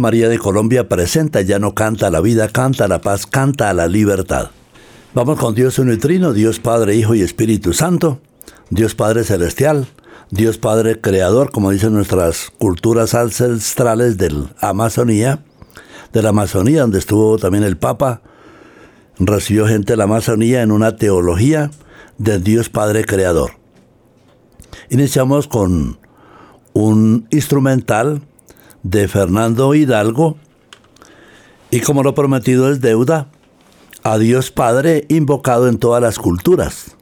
María de Colombia presenta Ya no canta la vida, canta la paz, canta la libertad. Vamos con Dios uno trino, Dios Padre, Hijo y Espíritu Santo, Dios Padre Celestial, Dios Padre Creador, como dicen nuestras culturas ancestrales de la Amazonía, de la Amazonía, donde estuvo también el Papa, recibió gente de la Amazonía en una teología de Dios Padre Creador. Iniciamos con un instrumental de Fernando Hidalgo. Y como lo prometido es deuda, a Dios Padre invocado en todas las culturas,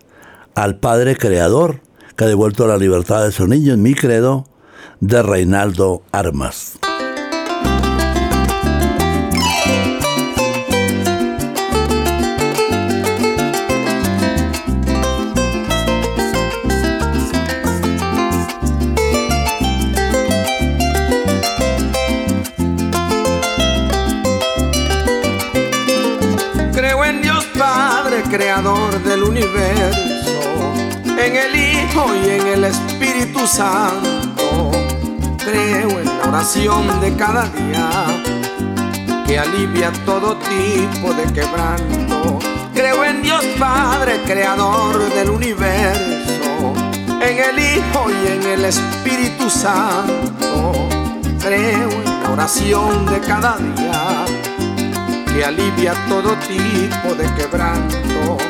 al Padre Creador que ha devuelto la libertad de su niño en mi credo, de Reinaldo Armas. En el Hijo y en el Espíritu Santo. Creo en la oración de cada día que alivia todo tipo de quebranto. Creo en Dios Padre, creador del universo, en el Hijo y en el Espíritu Santo. Creo en la oración de cada día que alivia todo tipo de quebranto.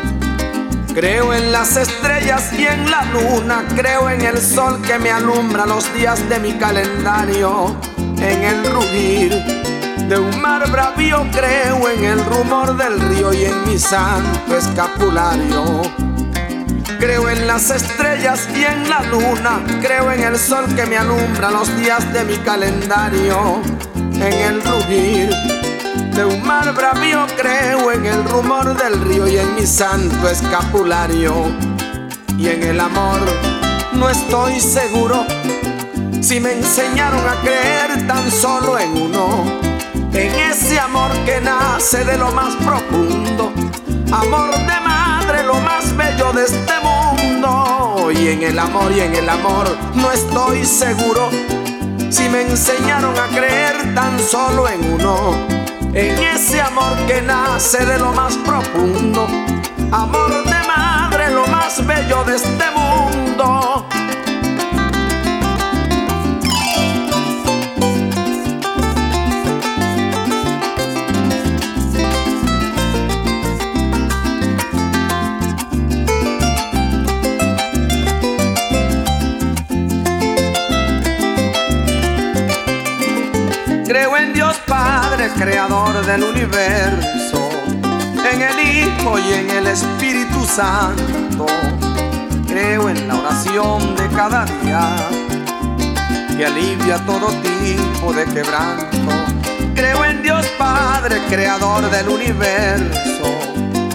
Creo en las estrellas y en la luna, creo en el sol que me alumbra los días de mi calendario, en el rugir de un mar bravío, creo en el rumor del río y en mi santo escapulario. Creo en las estrellas y en la luna, creo en el sol que me alumbra los días de mi calendario, en el rugir de un mar bravío creo en el rumor del río y en mi santo escapulario. Y en el amor no estoy seguro si me enseñaron a creer tan solo en uno, en ese amor que nace de lo más profundo, amor de madre, lo más bello de este mundo. Y en el amor y en el amor no estoy seguro si me enseñaron a creer tan solo en uno, en ese amor que nace de lo más profundo, amor de madre, lo más bello de este mundo. Creador del universo, en el Hijo y en el Espíritu Santo. Creo en la oración de cada día que alivia todo tipo de quebranto. Creo en Dios Padre, creador del universo,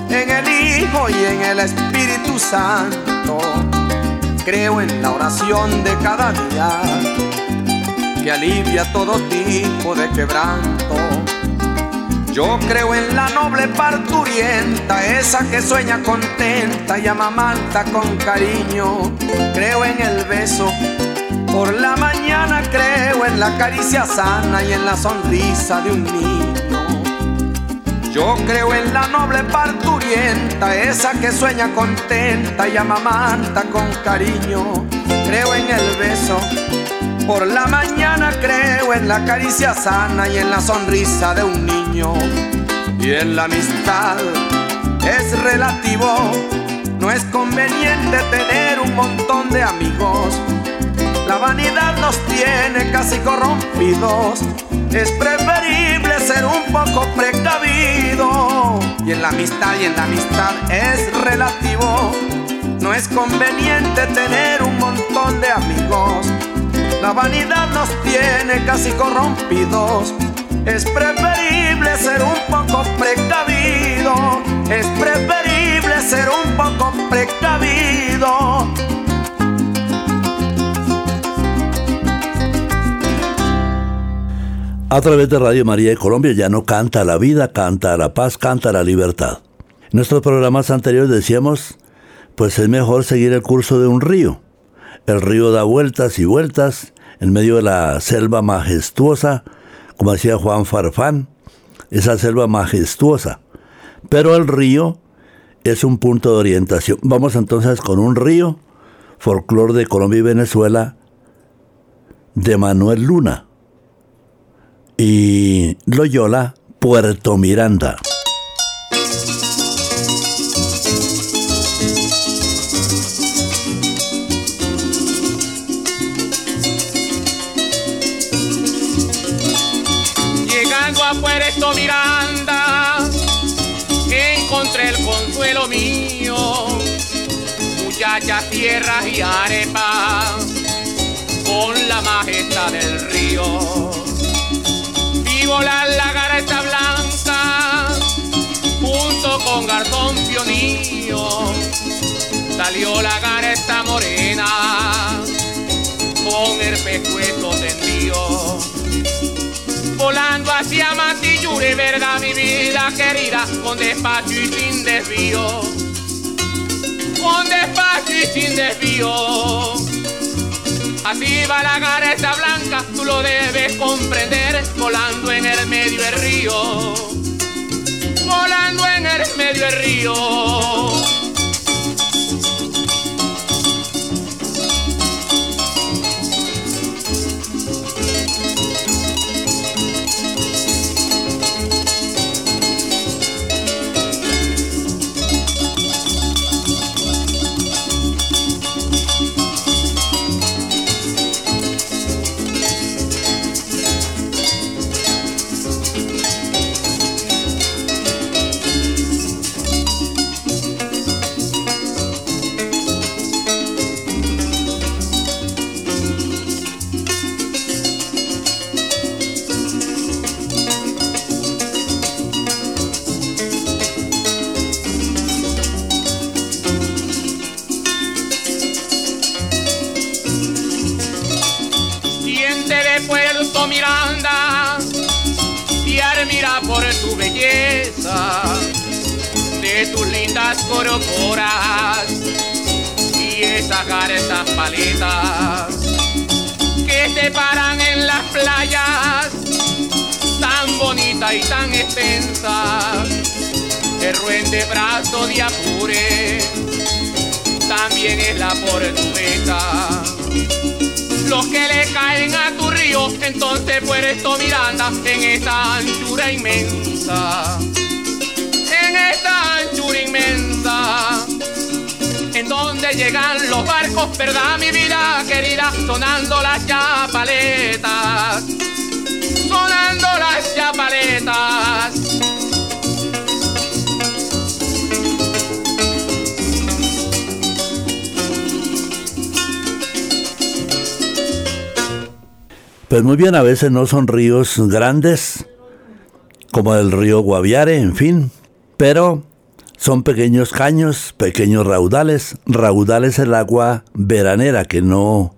en el Hijo y en el Espíritu Santo. Creo en la oración de cada día que alivia todo tipo de quebranto. Yo creo en la noble parturienta, esa que sueña contenta y amamanta con cariño. Creo en el beso por la mañana, creo en la caricia sana y en la sonrisa de un niño. Yo creo en la noble parturienta, esa que sueña contenta y amamanta con cariño. Creo en el beso por la mañana creo en la caricia sana y en la sonrisa de un niño. Y en la amistad es relativo, no es conveniente tener un montón de amigos. La vanidad nos tiene casi corrompidos. Es preferible ser un poco precavido. Y en la amistad y en la amistad es relativo. No es conveniente tener un montón de amigos. La vanidad nos tiene casi corrompidos. Es preferible ser un poco precavido. Es preferible ser un poco precavido. A través de Radio María de Colombia ya no canta la vida, canta la paz, canta la libertad. En nuestros programas anteriores decíamos, pues es mejor seguir el curso de un río el río da vueltas y vueltas en medio de la selva majestuosa, como decía Juan Farfán, esa selva majestuosa. Pero el río es un punto de orientación. Vamos entonces con un río, folclor de Colombia y Venezuela, de Manuel Luna. Y Loyola, Puerto Miranda. Tierras y arepas, con la majestad del río. Vivo la lagarta blanca, junto con garzón pionío, salió la gareta morena, con el pescuezo tendido. Volando hacia Matillure, verdad mi vida querida, con despacio y sin desvío, con despacio y sin desvío. Así va la gareta blanca, tú lo debes comprender, volando en el medio del río, volando en el medio del río. De Apure también es la portuguesa. Los que le caen a tu río, entonces Puerto Miranda en esta anchura inmensa. En esta anchura inmensa. En donde llegan los barcos, verdad mi vida querida, sonando las chapaletas. Sonando las chapaletas. Pues muy bien, a veces no son ríos grandes, como el río Guaviare, en fin, pero son pequeños caños, pequeños raudales. Raudales el agua veranera que no,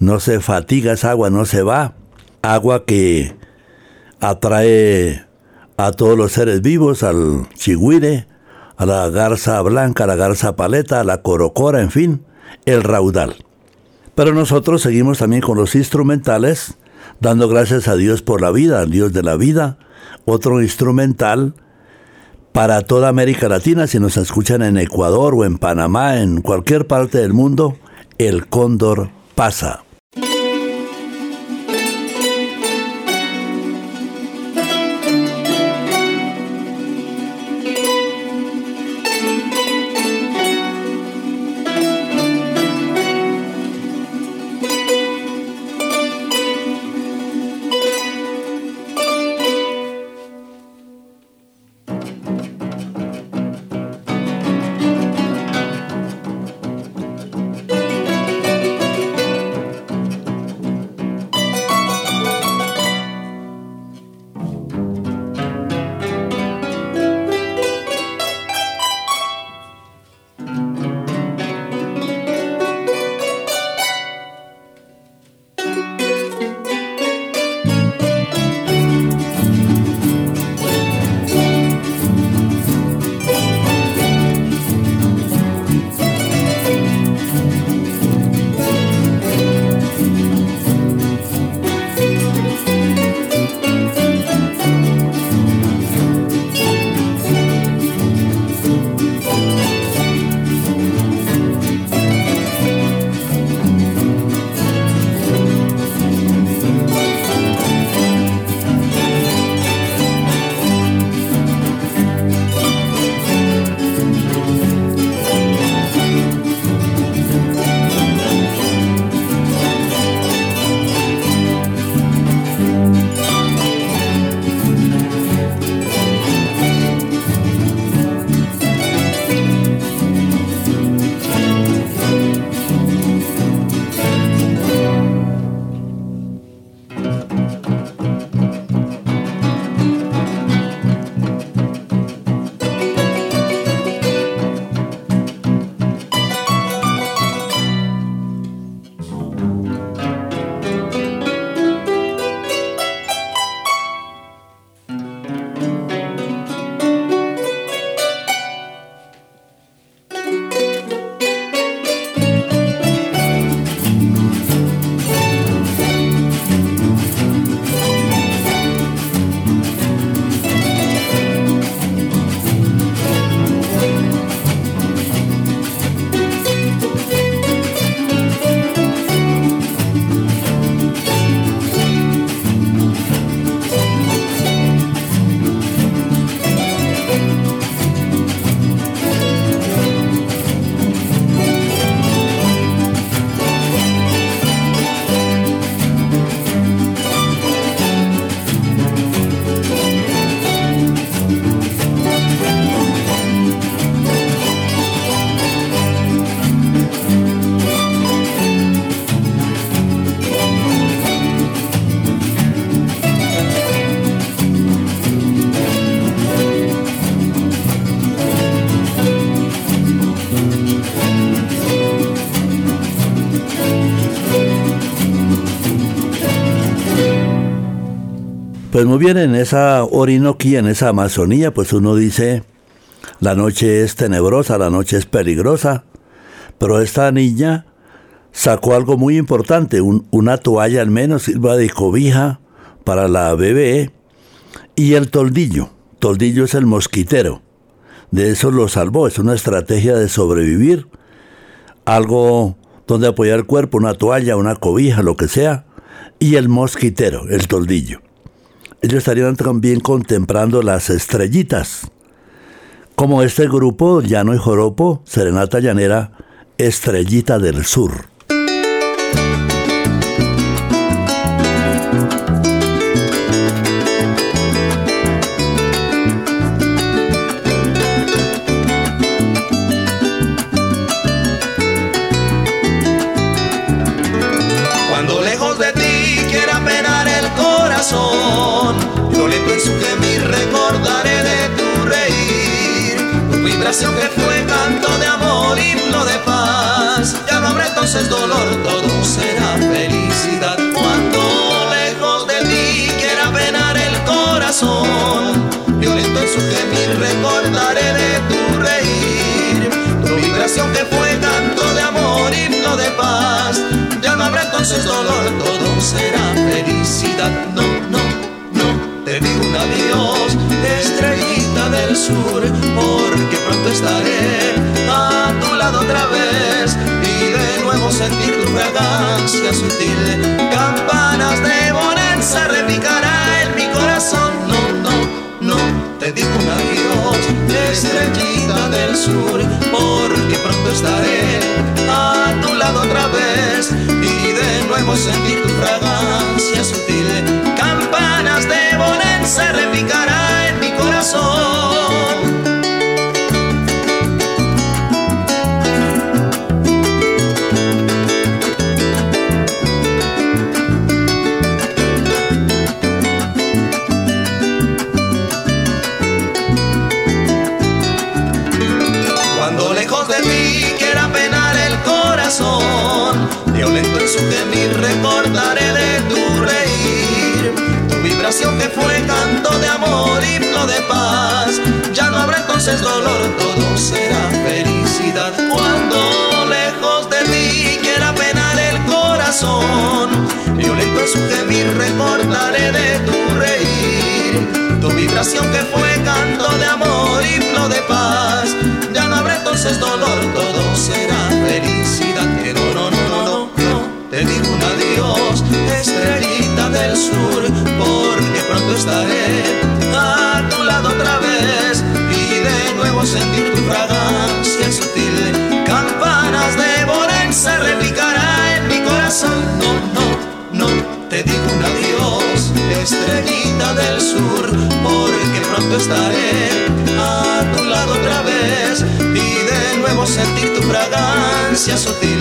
no se fatiga, esa agua no se va. Agua que atrae a todos los seres vivos, al chigüire, a la garza blanca, a la garza paleta, a la corocora, en fin, el raudal. Pero nosotros seguimos también con los instrumentales, dando gracias a Dios por la vida, al Dios de la vida, otro instrumental para toda América Latina, si nos escuchan en Ecuador o en Panamá, en cualquier parte del mundo, el cóndor pasa. Muy bien, en esa Orinoquía, en esa Amazonía, pues uno dice La noche es tenebrosa, la noche es peligrosa, pero esta niña sacó algo muy importante, una toalla al menos, sirva de cobija para la bebé y el toldillo. Toldillo es el mosquitero. De eso lo salvó, es una estrategia de sobrevivir. Algo donde apoyar el cuerpo, una toalla, una cobija, lo que sea. Y el mosquitero, el toldillo. Ellos estarían también contemplando las estrellitas. Como este grupo, Llano y Joropo, Serenata Llanera, Estrellita del Sur. Que fue canto de amor, himno de paz. Ya no habrá entonces dolor, todo será felicidad. Cuando lejos de ti quiera penar el corazón, violento en su gemir recordaré de tu reír. Tu vibración que fue canto de amor, himno de paz. Ya no habrá entonces dolor, todo será felicidad. No, no, no, te digo un adiós, estrellita del sur, porque pronto estaré a tu lado otra vez y de nuevo sentir tu fragancia sutil. Campanas de bonanza repicará en mi corazón. No, no, no, te digo un adiós, estrellita del sur, porque pronto estaré a tu lado otra vez y de nuevo sentir tu fragancia sutil. Campanas de bonanza repicará en mi corazón. En su gemir recordaré de tu reír. Tu vibración que fue canto de amor, himno de paz. Ya no habrá entonces dolor, todo será felicidad. Cuando lejos de ti quiera penar el corazón. Violento en su gemir recordaré de tu reír. Tu vibración que fue canto de amor, himno de paz. Ya no habrá entonces dolor, todo será felicidad. Que no, no, no un adiós, estrellita del sur, porque pronto estaré a tu lado otra vez y de nuevo sentir tu fragancia sutil. Campanas de Borense repicará en mi corazón. No, no, no, te digo un adiós, estrellita del sur, porque pronto estaré a tu lado otra vez y de nuevo sentir tu fragancia sutil.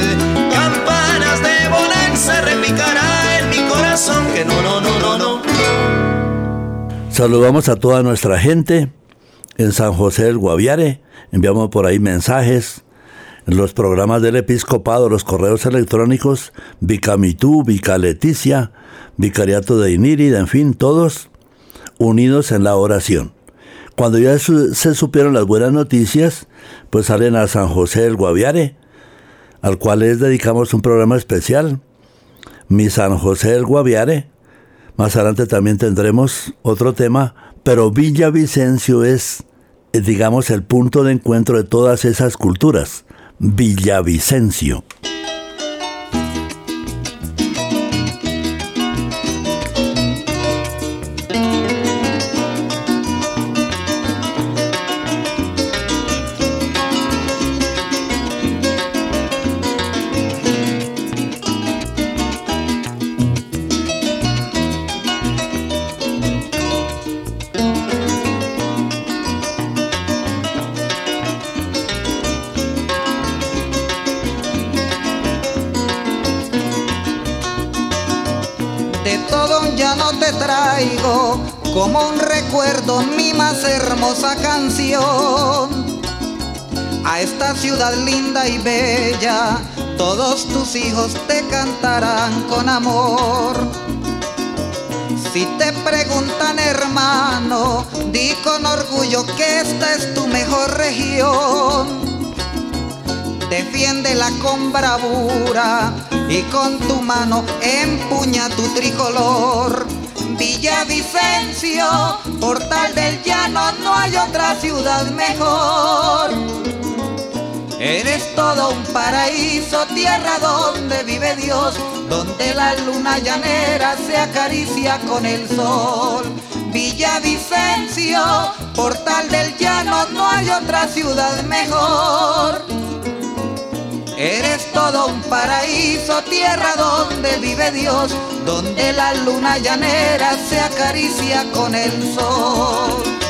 Campanas de se repicará en mi corazón que no, no, no, no, no. Saludamos a toda nuestra gente en San José del Guaviare. Enviamos por ahí mensajes en los programas del episcopado, los correos electrónicos, Vicamitú, Vica Leticia, Vicariato de Inírida, en fin, todos unidos en la oración. Cuando ya se supieron las buenas noticias, pues salen a San José del Guaviare, al cual les dedicamos un programa especial mi San José del Guaviare. Más adelante también tendremos otro tema, pero Villavicencio es, eh, digamos, el punto de encuentro de todas esas culturas. Villavicencio. Canción. A esta ciudad linda y bella, todos tus hijos te cantarán con amor. Si te preguntan hermano, di con orgullo que esta es tu mejor región. Defiéndela con bravura y con tu mano empuña tu tricolor. Villavicencio, portal del llano, no hay otra ciudad mejor. Eres todo un paraíso, tierra donde vive Dios, donde la luna llanera se acaricia con el sol. Villavicencio, portal del llano, no hay otra ciudad mejor. Eres todo un paraíso, tierra donde vive Dios, donde la luna llanera se acaricia con el sol.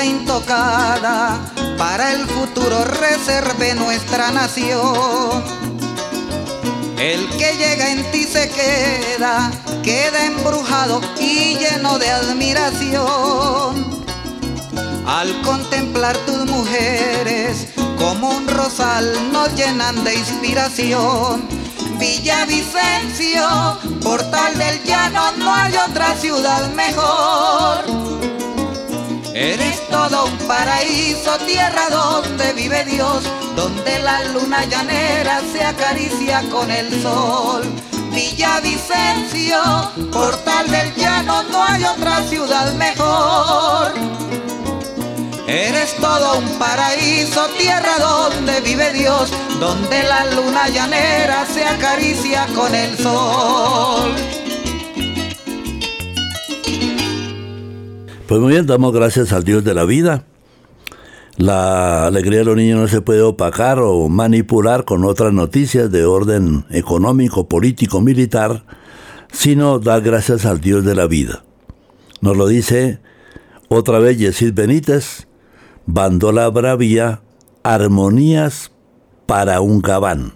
Intocada para el futuro reserve nuestra nación. El que llega en ti se queda, queda embrujado y lleno de admiración. Al contemplar tus mujeres, como un rosal nos llenan de inspiración. Villavicencio, portal del llano, no hay otra ciudad mejor. Eres todo un paraíso, tierra donde vive Dios, donde la luna llanera se acaricia con el sol. Villavicencio, portal del llano, no hay otra ciudad mejor. Eres todo un paraíso, tierra donde vive Dios, donde la luna llanera se acaricia con el sol. Pues muy bien, damos gracias al Dios de la vida. La alegría de los niños no se puede opacar o manipular con otras noticias de orden económico, político, militar, sino dar gracias al Dios de la vida. Nos lo dice otra vez Yesid Benítez, Bandola Bravía, Armonías para un gabán.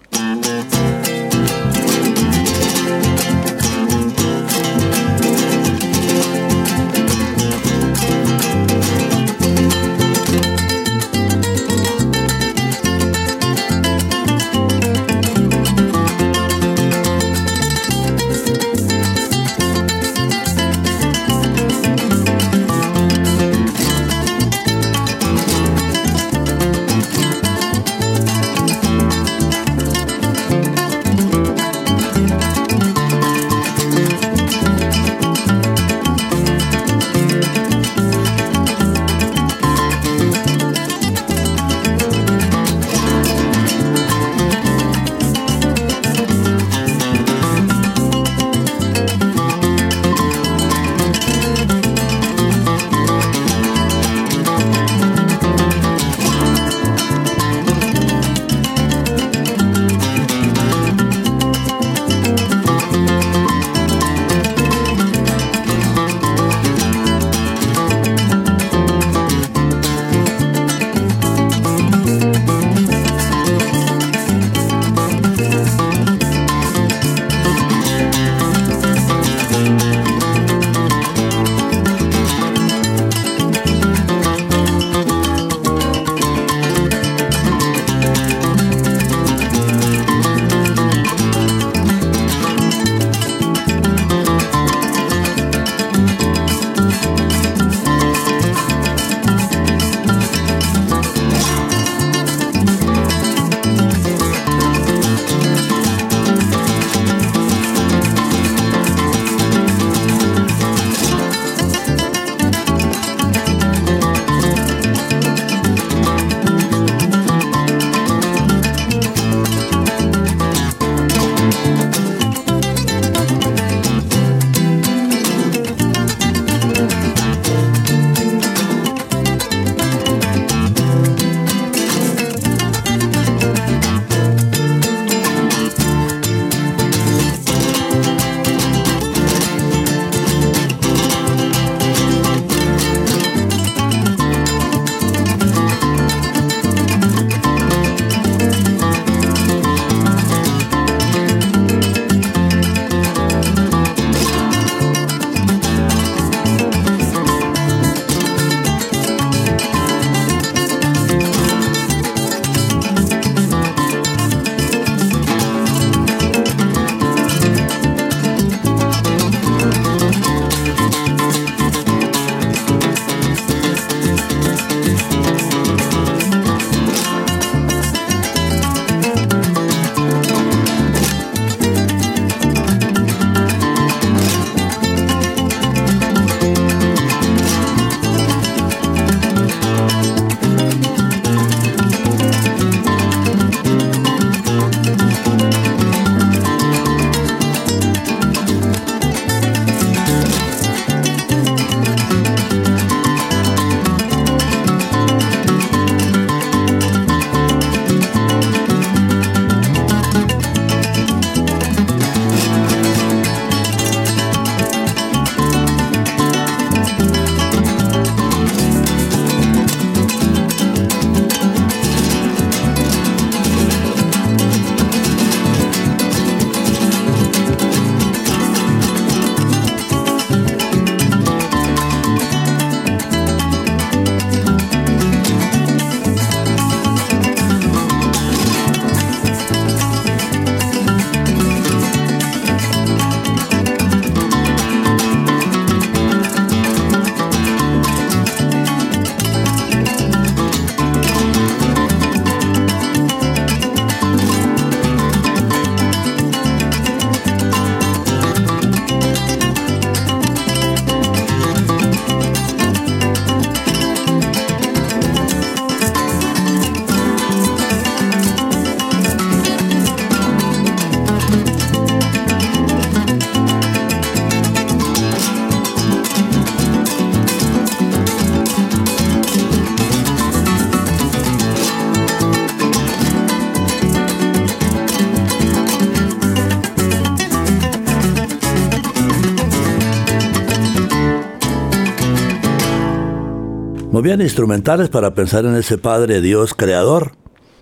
Bien, instrumentales para pensar en ese Padre Dios creador.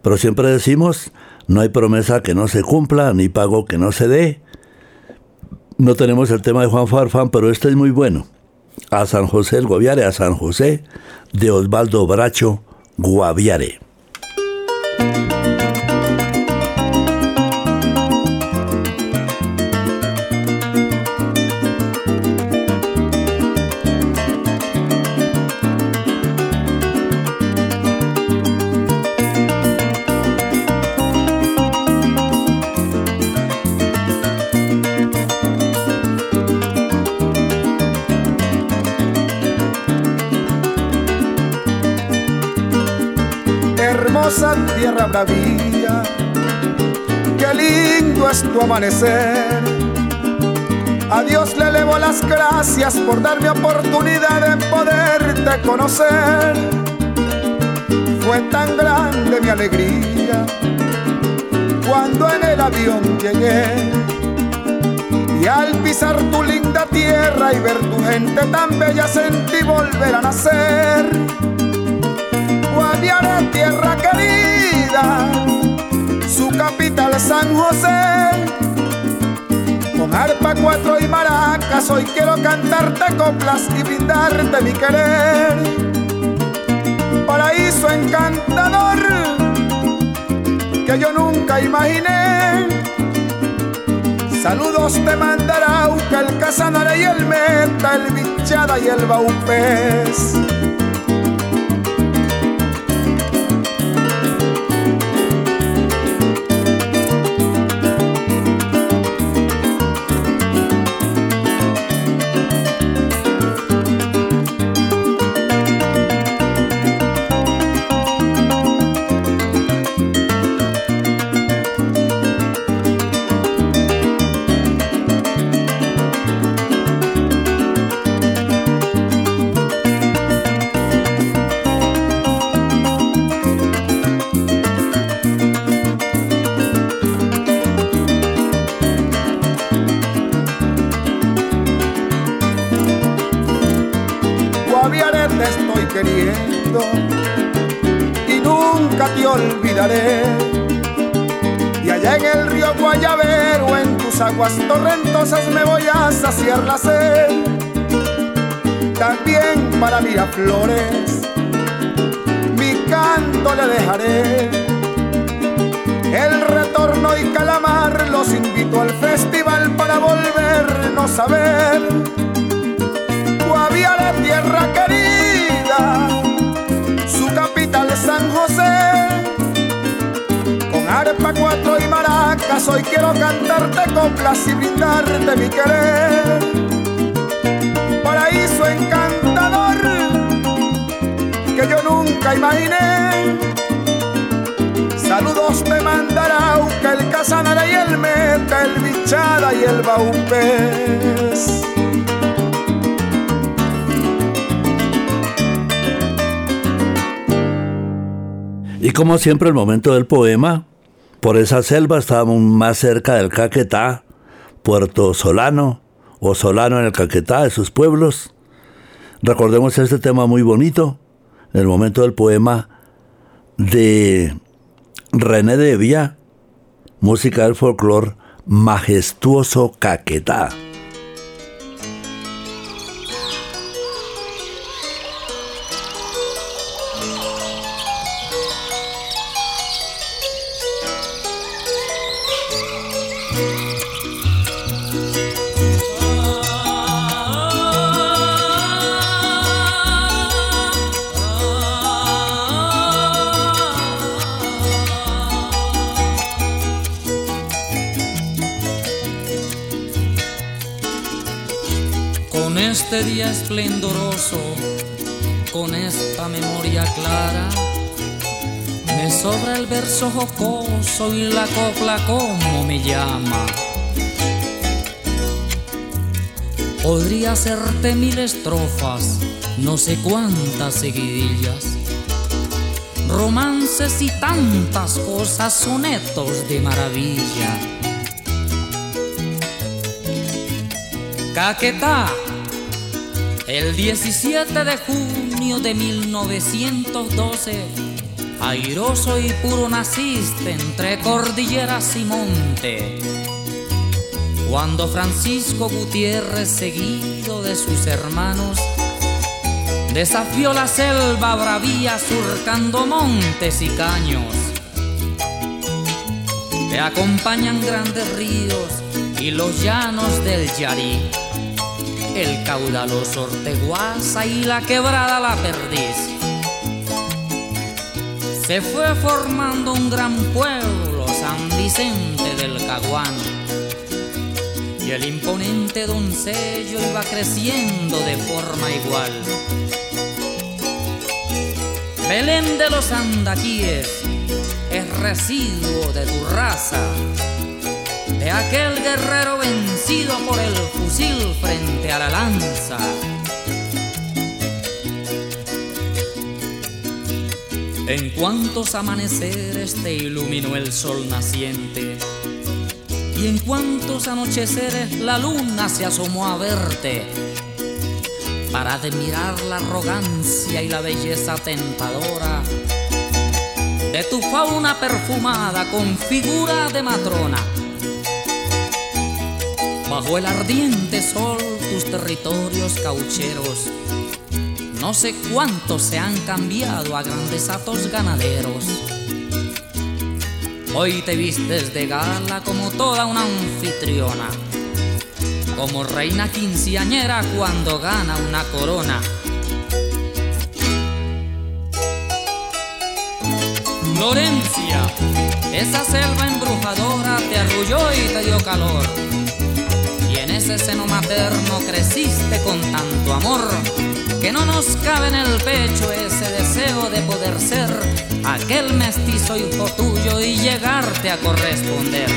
Pero siempre decimos, no hay promesa que no se cumpla, ni pago que no se dé. No tenemos el tema de Juan Farfán, pero este es muy bueno. A San José el Guaviare, a San José de Osvaldo Bracho Guaviare. Tierra bravía, qué lindo es tu amanecer. A Dios le elevo las gracias por darme oportunidad de poderte conocer. Fue tan grande mi alegría cuando en el avión llegué. Y al pisar tu linda tierra y ver tu gente tan bella sentí volver a nacer Tierra querida, su capital San José. Con arpa, cuatro y maracas, hoy quiero cantarte coplas y brindarte mi querer. Paraíso encantador que yo nunca imaginé. Saludos te mandará el Casanare y el Meta, el Bichada y el Baupés. Y allá en el río Guayabero, en tus aguas torrentosas, me voy a saciar la sed. También para Miraflores, mi canto le dejaré. El retorno y calamar los invito al festival para volvernos a ver. Guaviare, tierra querida, su capital San José arpa, cuatro y maracas, hoy quiero cantarte coplas y brindarte mi querer. Paraíso encantador que yo nunca imaginé. Saludos te mandará el Casanare y el Meta, el Bichada y el Baupés. Como siempre el momento del poema por esa selva estábamos más cerca del Caquetá, Puerto Solano o Solano en el Caquetá, de sus pueblos. Recordemos este tema muy bonito, el momento del poema de René Devia, música del folclore, majestuoso Caquetá. Esplendoroso, con esta memoria clara, me sobra el verso jocoso y la copla como me llama. Podría hacerte mil estrofas, no sé cuántas seguidillas, romances y tantas cosas, sonetos de maravilla. Caquetá El 17 de junio de 1912, airoso y puro naciste entre cordilleras y monte. Cuando Francisco Gutiérrez, seguido de sus hermanos, desafió la selva bravía surcando montes y caños. Te acompañan grandes ríos y los llanos del Yarí el caudaloso Orteguaza y la quebrada La Perdiz. Se fue formando un gran pueblo, San Vicente del Caguán. Y el imponente doncello iba creciendo de forma igual. Belén de los Andaquíes es residuo de tu raza de aquel guerrero vencido por el fusil frente a la lanza. En cuantos amaneceres te iluminó el sol naciente, y en cuantos anocheceres la luna se asomó a verte, para admirar la arrogancia y la belleza tentadora de tu fauna perfumada con figura de matrona Bajo el ardiente sol tus territorios caucheros, no sé cuántos se han cambiado a grandes atos ganaderos. Hoy te vistes de gala como toda una anfitriona, como reina quinceañera cuando gana una corona. Florencia, esa selva embrujadora te arrulló y te dio calor ese seno materno creciste con tanto amor que no nos cabe en el pecho ese deseo de poder ser aquel mestizo hijo tuyo y llegarte a corresponder.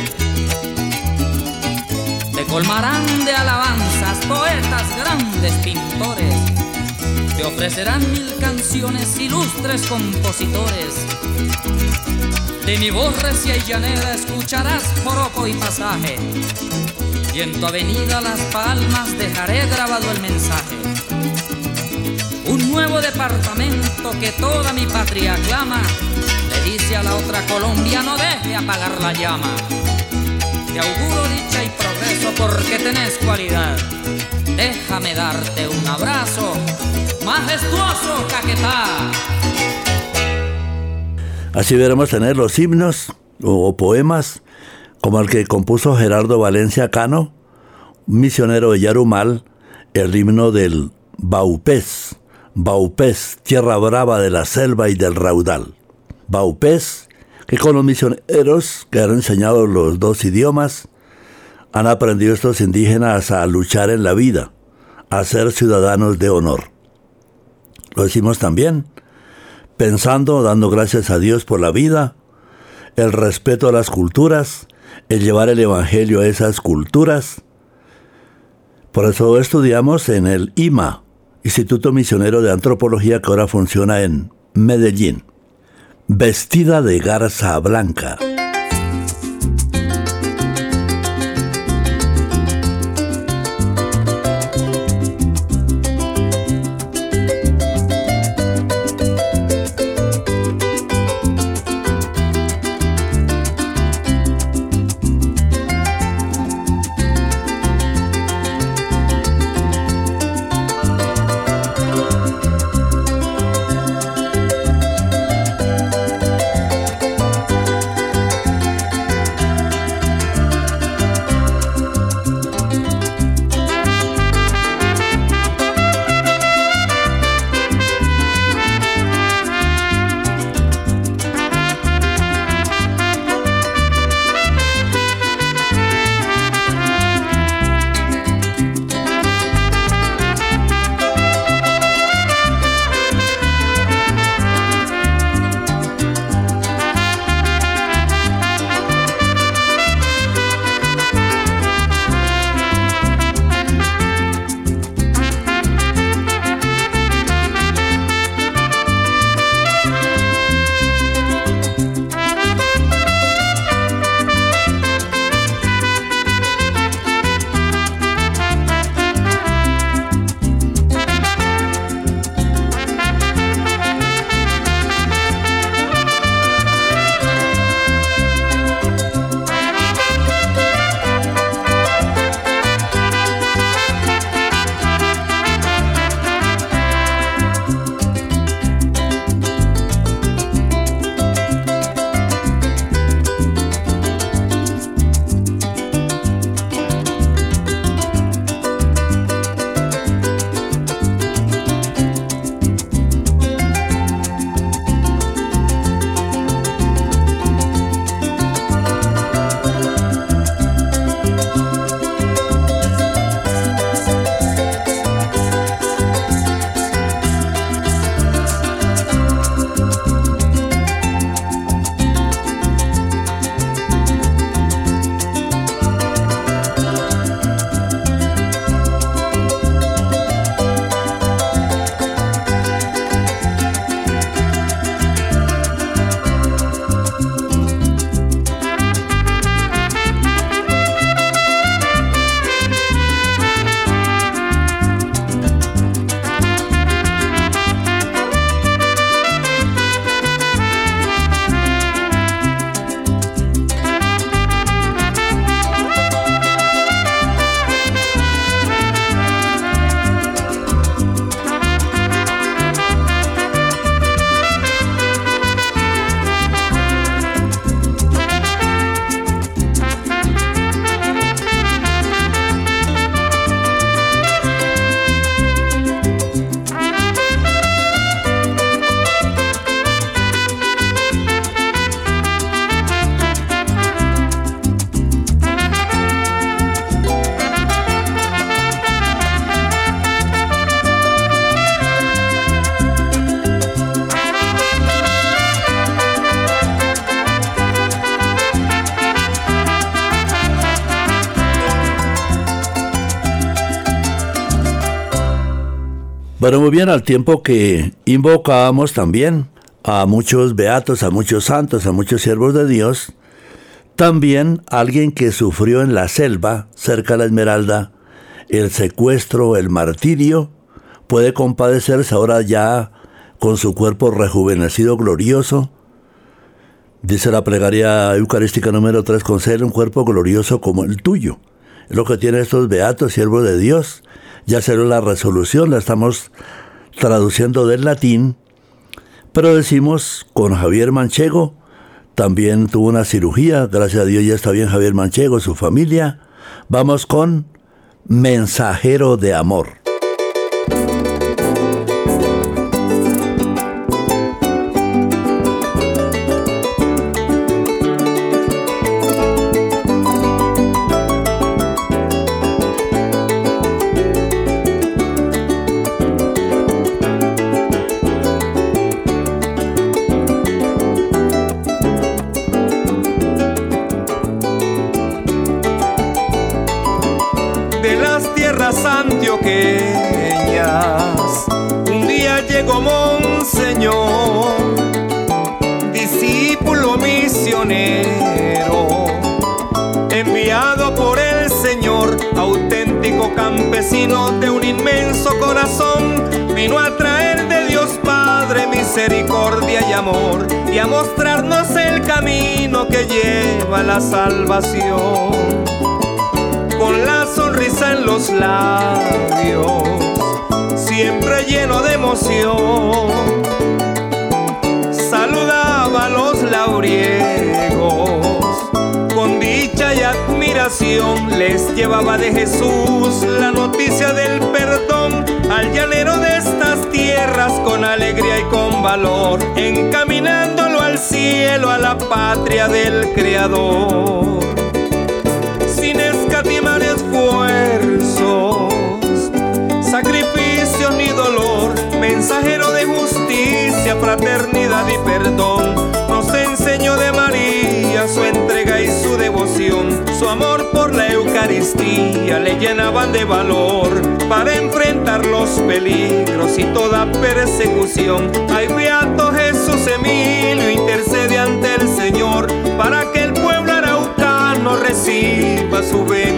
Te colmarán de alabanzas poetas grandes pintores, te ofrecerán mil canciones ilustres compositores. De mi voz recia y llanera escucharás joropo y pasaje y en tu avenida Las Palmas dejaré grabado el mensaje. Un nuevo departamento que toda mi patria aclama, le dice a la otra Colombia no deje apagar la llama. Te auguro dicha y progreso porque tenés cualidad. Déjame darte un abrazo, majestuoso Caquetá. Así veremos tener los himnos o poemas como el que compuso Gerardo Valencia Cano, misionero de Yarumal, el himno del Baupés, Baupés, tierra brava de la selva y del raudal. Baupés, que con los misioneros que han enseñado los dos idiomas, han aprendido estos indígenas a luchar en la vida, a ser ciudadanos de honor. Lo decimos también, pensando, dando gracias a Dios por la vida, el respeto a las culturas, el llevar el Evangelio a esas culturas. Por eso estudiamos en el IMA, Instituto Misionero de Antropología que ahora funciona en Medellín. Vestida de garza blanca. Bueno, muy bien, al tiempo que invocábamos también a muchos beatos, a muchos santos, a muchos siervos de Dios, también alguien que sufrió en la selva, cerca de la Esmeralda, el secuestro, el martirio, puede compadecerse ahora ya con su cuerpo rejuvenecido glorioso. Dice la plegaria eucarística número 3, concede un cuerpo glorioso como el tuyo. Es lo que tienen estos beatos, siervos de Dios, ya será la resolución, la estamos traduciendo del latín, pero decimos con Javier Manchego, también tuvo una cirugía, gracias a Dios ya está bien Javier Manchego, su familia. Vamos con Mensajero de Amor. Vino a traer de Dios Padre misericordia y amor y a mostrarnos el camino que lleva a la salvación. Con la sonrisa en los labios, siempre lleno de emoción, saludaba a los lauriegos les llevaba de Jesús la noticia del perdón al llanero de estas tierras con alegría y con valor, encaminándolo al cielo, a la patria del Creador. Sin escatimar esfuerzos, sacrificios ni dolor, mensajero de justicia, fraternidad y perdón, Su entrega y su devoción, su amor por la Eucaristía le llenaban de valor para enfrentar los peligros y toda persecución. Ay, beato Jesús Emilio, intercede ante el Señor para que el pueblo araucano reciba su bendición.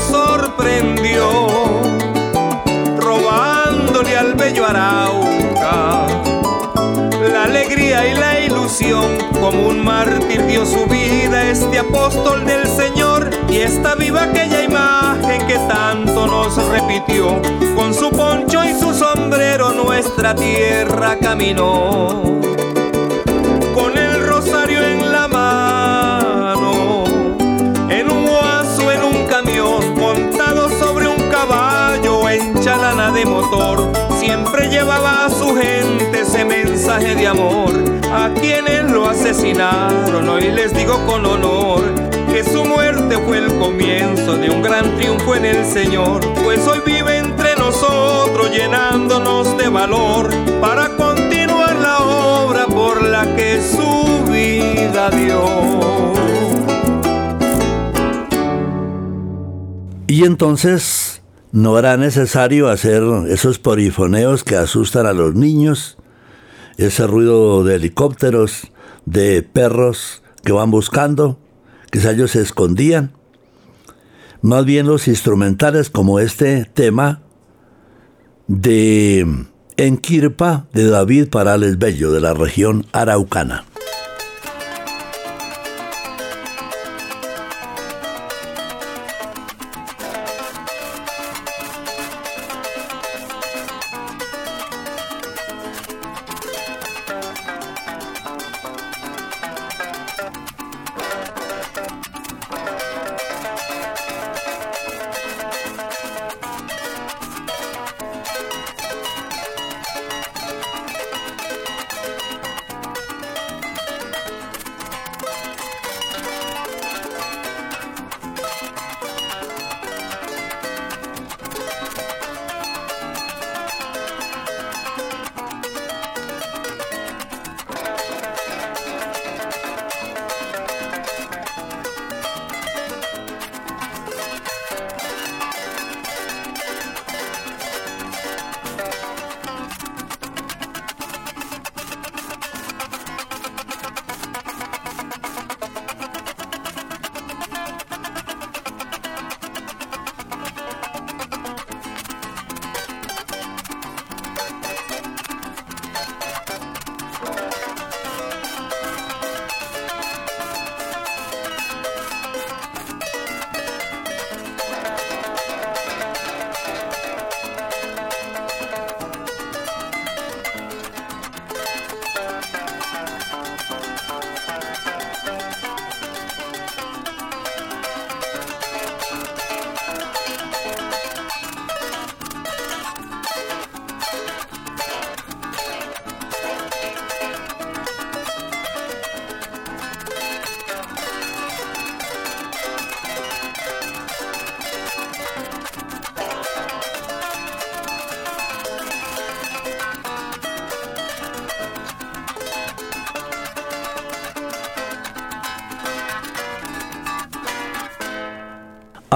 sorprendió, robándole al bello Arauca la alegría y la ilusión. Como un mártir dio su vida este apóstol del Señor y está viva aquella imagen que tanto nos repitió. Con su poncho y su sombrero nuestra tierra caminó. De motor, siempre llevaba a su gente ese mensaje de amor. A quienes lo asesinaron, hoy les digo con honor que su muerte fue el comienzo de un gran triunfo en el Señor, pues hoy vive entre nosotros llenándonos de valor para continuar la que su vida dio. Y entonces no era necesario hacer esos polifoneos que asustan a los niños, ese ruido de helicópteros, de perros que van buscando, quizá ellos se escondían. Más bien los instrumentales como este tema de Enquirpa de David Parales Bello de la región araucana.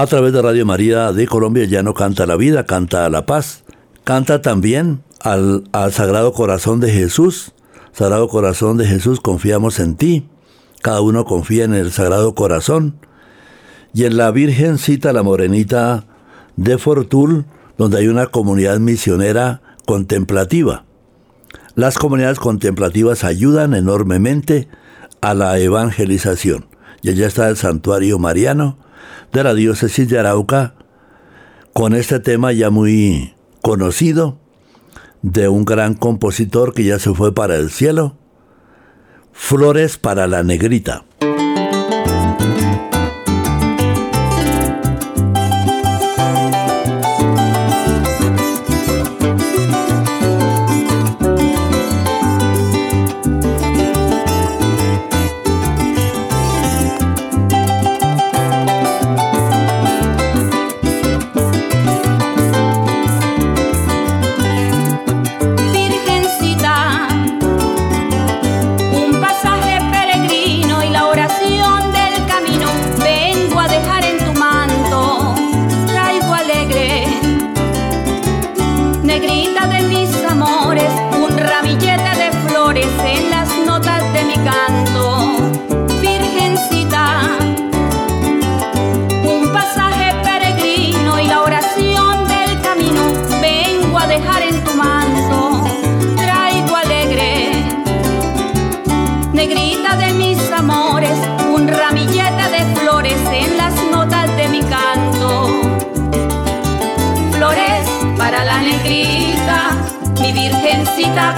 A través de Radio María de Colombia ya no canta la vida, canta la paz. Canta también al, al Sagrado Corazón de Jesús. Sagrado Corazón de Jesús, confiamos en ti. Cada uno confía en el Sagrado Corazón. Y en la Virgencita, la Morenita de Fortul, donde hay una comunidad misionera contemplativa. Las comunidades contemplativas ayudan enormemente a la evangelización. Y allá está el santuario mariano, de la diócesis de Arauca con este tema ya muy conocido de un gran compositor que ya se fue para el cielo, Flores para la Negrita.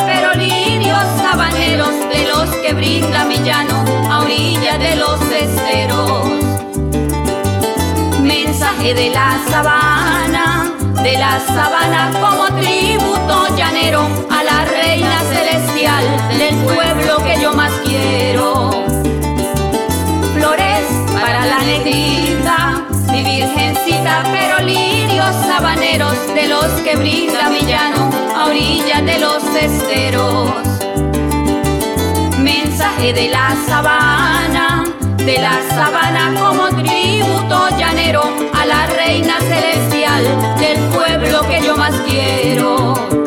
Pero lirios sabaneros de los que brinda mi llano a orilla de los esteros. Mensaje de la sabana, de la sabana como tributo llanero a la reina celestial del pueblo que yo más quiero. Flores para la negrita, mi virgencita, pero lirios sabaneros de los que brinda mi llano a orilla de los esteros. Mensaje de la sabana, de la sabana como tributo llanero a la reina celestial del pueblo que yo más quiero.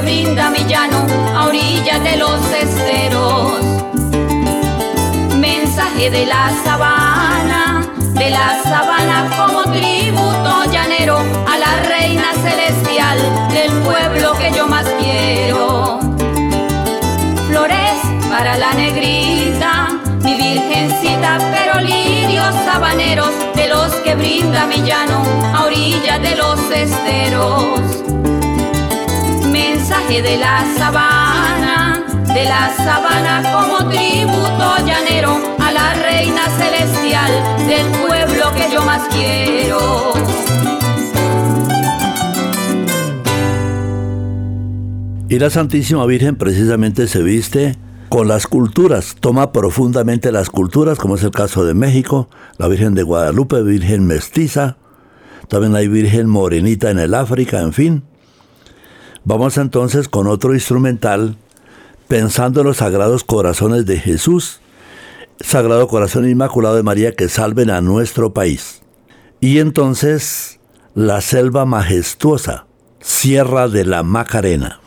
Brinda mi llano a orillas de los esteros. Mensaje de la sabana, de la sabana como tributo llanero a la reina celestial del pueblo que yo más quiero. Flores para la negrita, mi virgencita, pero lirios sabaneros de los que brinda mi llano a orillas de los esteros de la sabana, de la sabana como tributo llanero a la reina celestial del pueblo que yo más quiero. Y la Santísima Virgen precisamente se viste con las culturas, toma profundamente las culturas, como es el caso de México, la Virgen de Guadalupe, Virgen mestiza, también hay Virgen morenita en el África, en fin. Vamos entonces con otro instrumental, pensando en los sagrados corazones de Jesús, Sagrado Corazón Inmaculado de María que salven a nuestro país. Y entonces, la selva majestuosa, Sierra de la Macarena.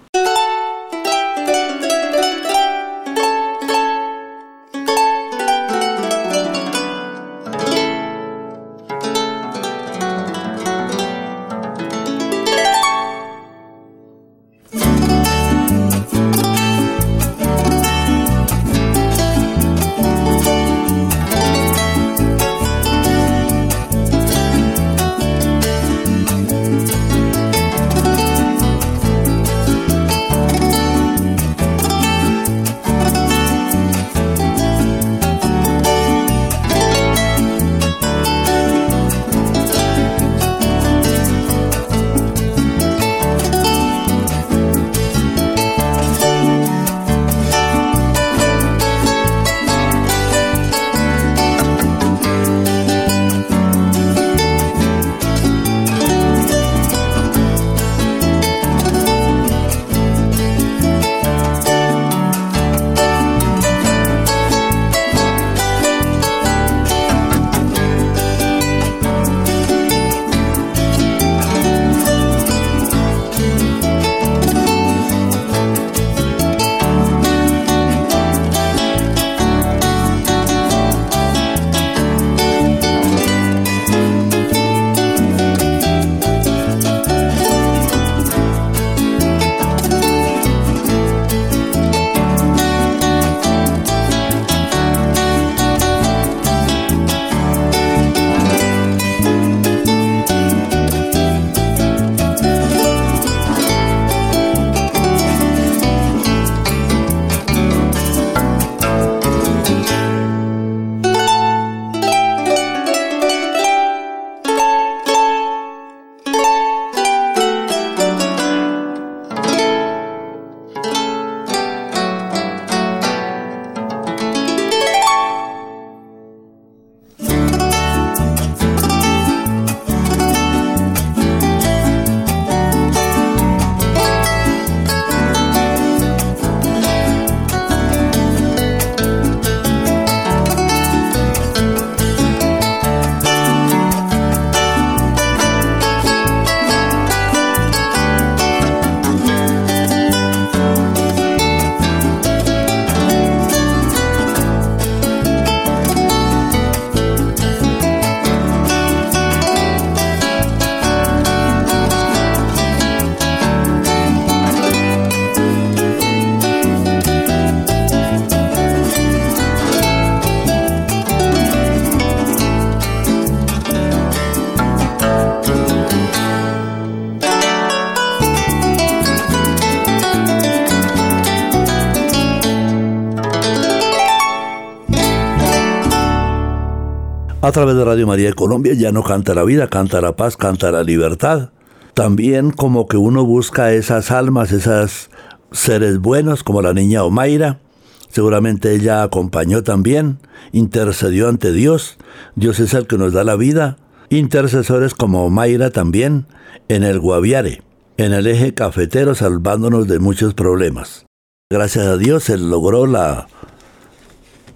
A través de Radio María de Colombia ya no canta la vida, canta la paz, canta la libertad. También como que uno busca esas almas, esas seres buenos como la niña Omaira. Seguramente ella acompañó también, intercedió ante Dios. Dios es el que nos da la vida. Intercesores como Omaira también en el Guaviare, en el eje cafetero, salvándonos de muchos problemas. Gracias a Dios se logró la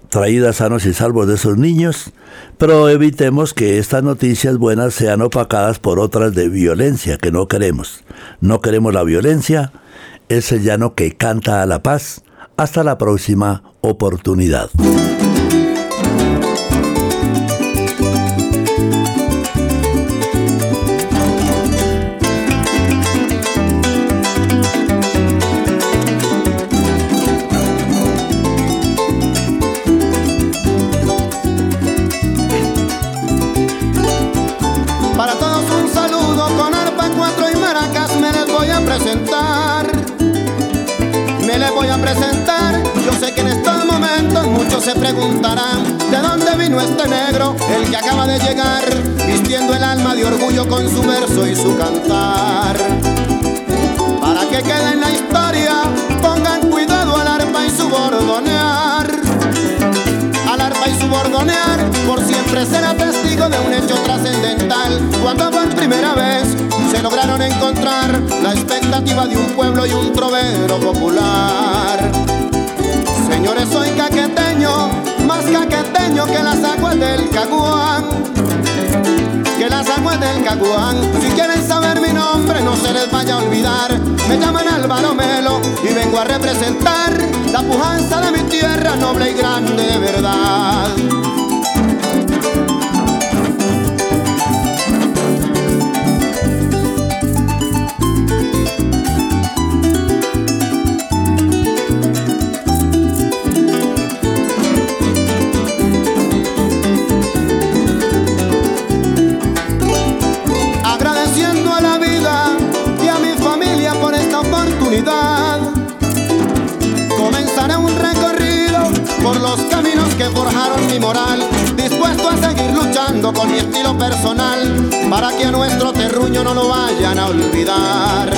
traída sanos y salvos de esos niños, pero evitemos que estas noticias buenas sean opacadas por otras de violencia que no queremos. No queremos la violencia, ese llano que canta a la paz. Hasta la próxima oportunidad. Y su cantar. Para que quede en la historia, pongan cuidado al arpa y su bordonear. Al arpa y su bordonear, por siempre será testigo de un hecho trascendental, cuando por primera vez se lograron encontrar la expectativa de un pueblo y un trovero popular. Señores, soy caqueteño, más caqueteño que las aguas del Caguán. Que las del Caguán. Si quieren saber mi nombre, no se les vaya a olvidar. Me llaman Álvaro Melo y vengo a representar la pujanza de mi tierra noble y grande de verdad. Forjaron mi moral, dispuesto a seguir luchando con mi estilo personal, para que a nuestro terruño no lo vayan a olvidar.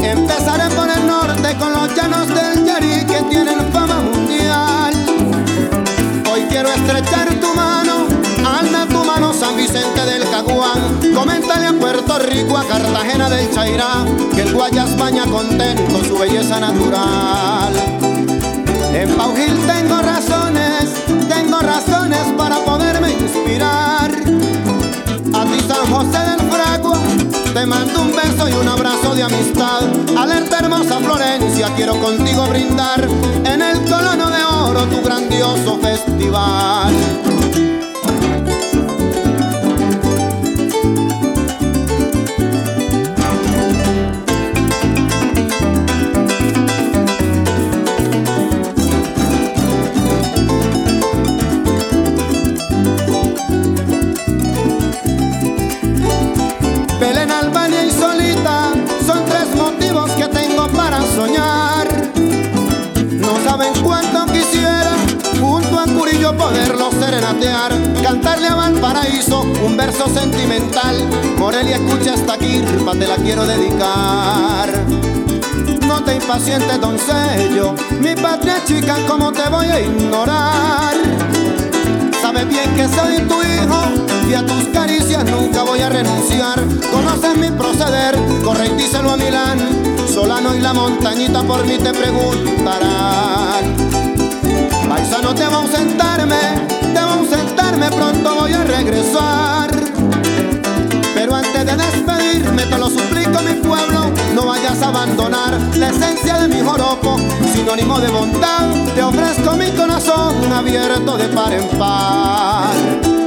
Empezaré por el norte con los llanos del Yari que tienen fama mundial. Hoy quiero estrechar tu mano, anda tu mano San Vicente del Caguán. Coméntale a Puerto Rico, a Cartagena del Chairá, que el Guayas baña contento su belleza natural. En Paujil tengo razones, tengo razones para poderme inspirar. A ti San José del Fragua, te mando un beso y un abrazo de amistad. Alerta hermosa Florencia, quiero contigo brindar en el colono de oro tu grandioso festival. Cantarle a Valparaíso un verso sentimental. Morelia, escucha esta kirpa, te la quiero dedicar. No te impacientes, doncello, mi patria chica, ¿cómo te voy a ignorar? Sabes bien que soy tu hijo y a tus caricias nunca voy a renunciar. Conoces mi proceder, corre y díselo a Milán. Solano y la montañita por mí te preguntarán. Paisano, debo ausentarme, debo ausentarme, pronto voy a regresar. Pero antes de despedirme, te lo suplico, mi pueblo, no vayas a abandonar la esencia de mi joropo, sinónimo de bondad. Te ofrezco mi corazón abierto de par en par.